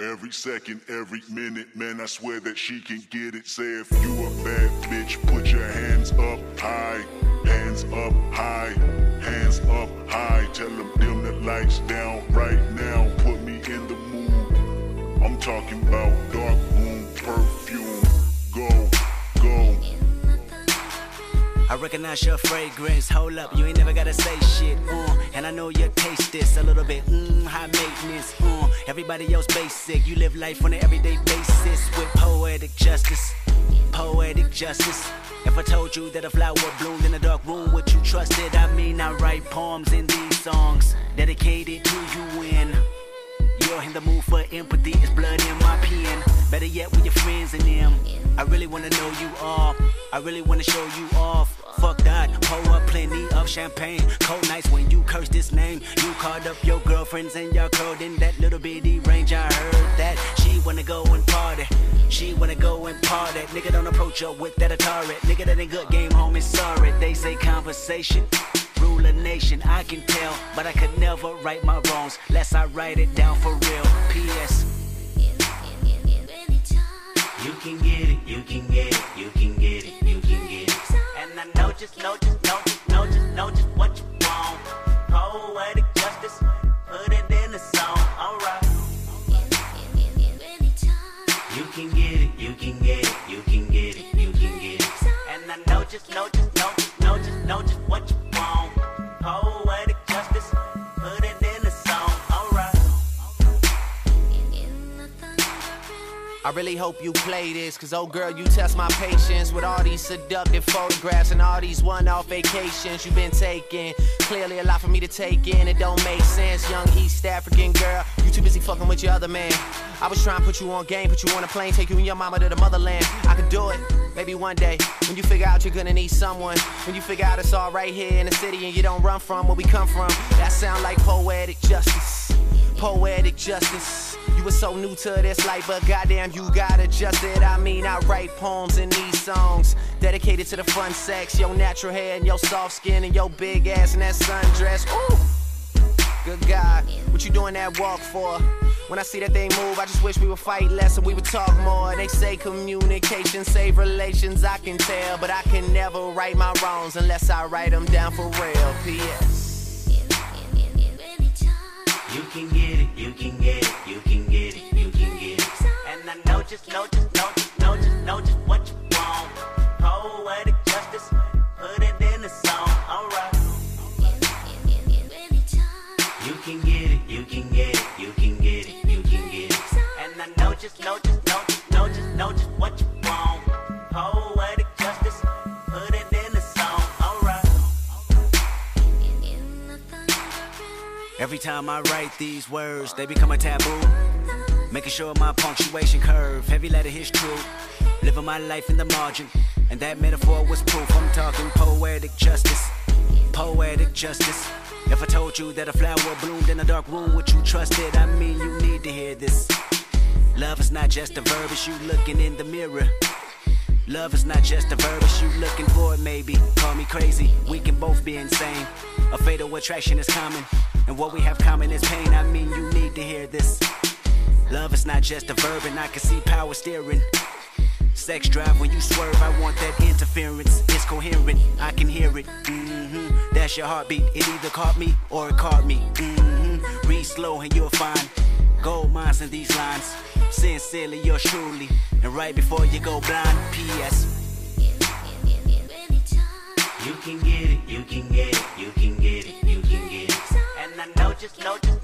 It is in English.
Every second, every minute, man, I swear that she can get it. Say if you a bad bitch, put your hands up high, hands up high, hands up high. Tell them dim the lights down right now. Put me in the mood. I'm talking about recognize your fragrance. Hold up, you ain't never gotta say shit. Uh, and I know you taste this a little bit. Mmm, high maintenance. Uh, everybody else basic. You live life on an everyday basis with poetic justice. Poetic justice. If I told you that a flower bloomed in a dark room, would you trust it? I mean, I write poems in these songs dedicated to you when you're in the mood for empathy. It's blood in my pen. Better yet, with your friends and them. I really wanna know you all. I really wanna show you off. Fuck that, pour up plenty of champagne. Cold nights when you curse this name. You called up your girlfriends and y'all curled in that little bitty range. I heard that she wanna go and party. She wanna go and party. Nigga don't approach her with that Atari. Nigga that ain't good game, homie. sorry. They say conversation. Rule a nation, I can tell, but I could never right my wrongs. Lest I write it down for real. P.S. You can get it, you can get it, just, know just, really hope you play this, cause oh girl, you test my patience with all these seductive photographs and all these one off vacations you've been taking. Clearly, a lot for me to take in, it don't make sense. Young East African girl, you too busy fucking with your other man. I was trying to put you on game, put you on a plane, take you and your mama to the motherland. I could do it, maybe one day. When you figure out you're gonna need someone, when you figure out it's all right here in the city and you don't run from where we come from, that sound like poetic justice. Poetic justice. Were so new to this life, but goddamn, you got adjusted. I mean, I write poems in these songs dedicated to the fun sex, your natural hair and your soft skin and your big ass and that sundress. Ooh, good God, what you doing that walk for? When I see that thing move, I just wish we would fight less and we would talk more. They say communication save relations, I can tell, but I can never right my wrongs unless I write them down for real. P.S. just, know just, know just, know just, know just what you want. Poetic justice, put it in the song, alright. You can get it, you can get it, you can get it, you can get it. And I know just, know just, know just, know just, know just what you want. Poetic justice, put it in the song, alright. Every time I write these words, they become a taboo. Making sure my punctuation curve, heavy letter hits true. Living my life in the margin, and that metaphor was proof. I'm talking poetic justice, poetic justice. If I told you that a flower bloomed in a dark room, would you trust it? I mean, you need to hear this. Love is not just a verb, it's you looking in the mirror. Love is not just a verb, it's you looking for it, maybe. Call me crazy, we can both be insane. A fatal attraction is common, and what we have common is pain. I mean, you need to hear this. Love is not just a verb, and I can see power steering. Sex drive when you swerve, I want that interference. It's coherent, I can hear it. Mm-hmm. That's your heartbeat. It either caught me or it caught me. Mm-hmm. Read slow and you'll find gold mines in these lines. Sincerely, yours truly. And right before you go blind, P.S. You can get it, you can get it, you can get it, you can get it. And I know just, know just.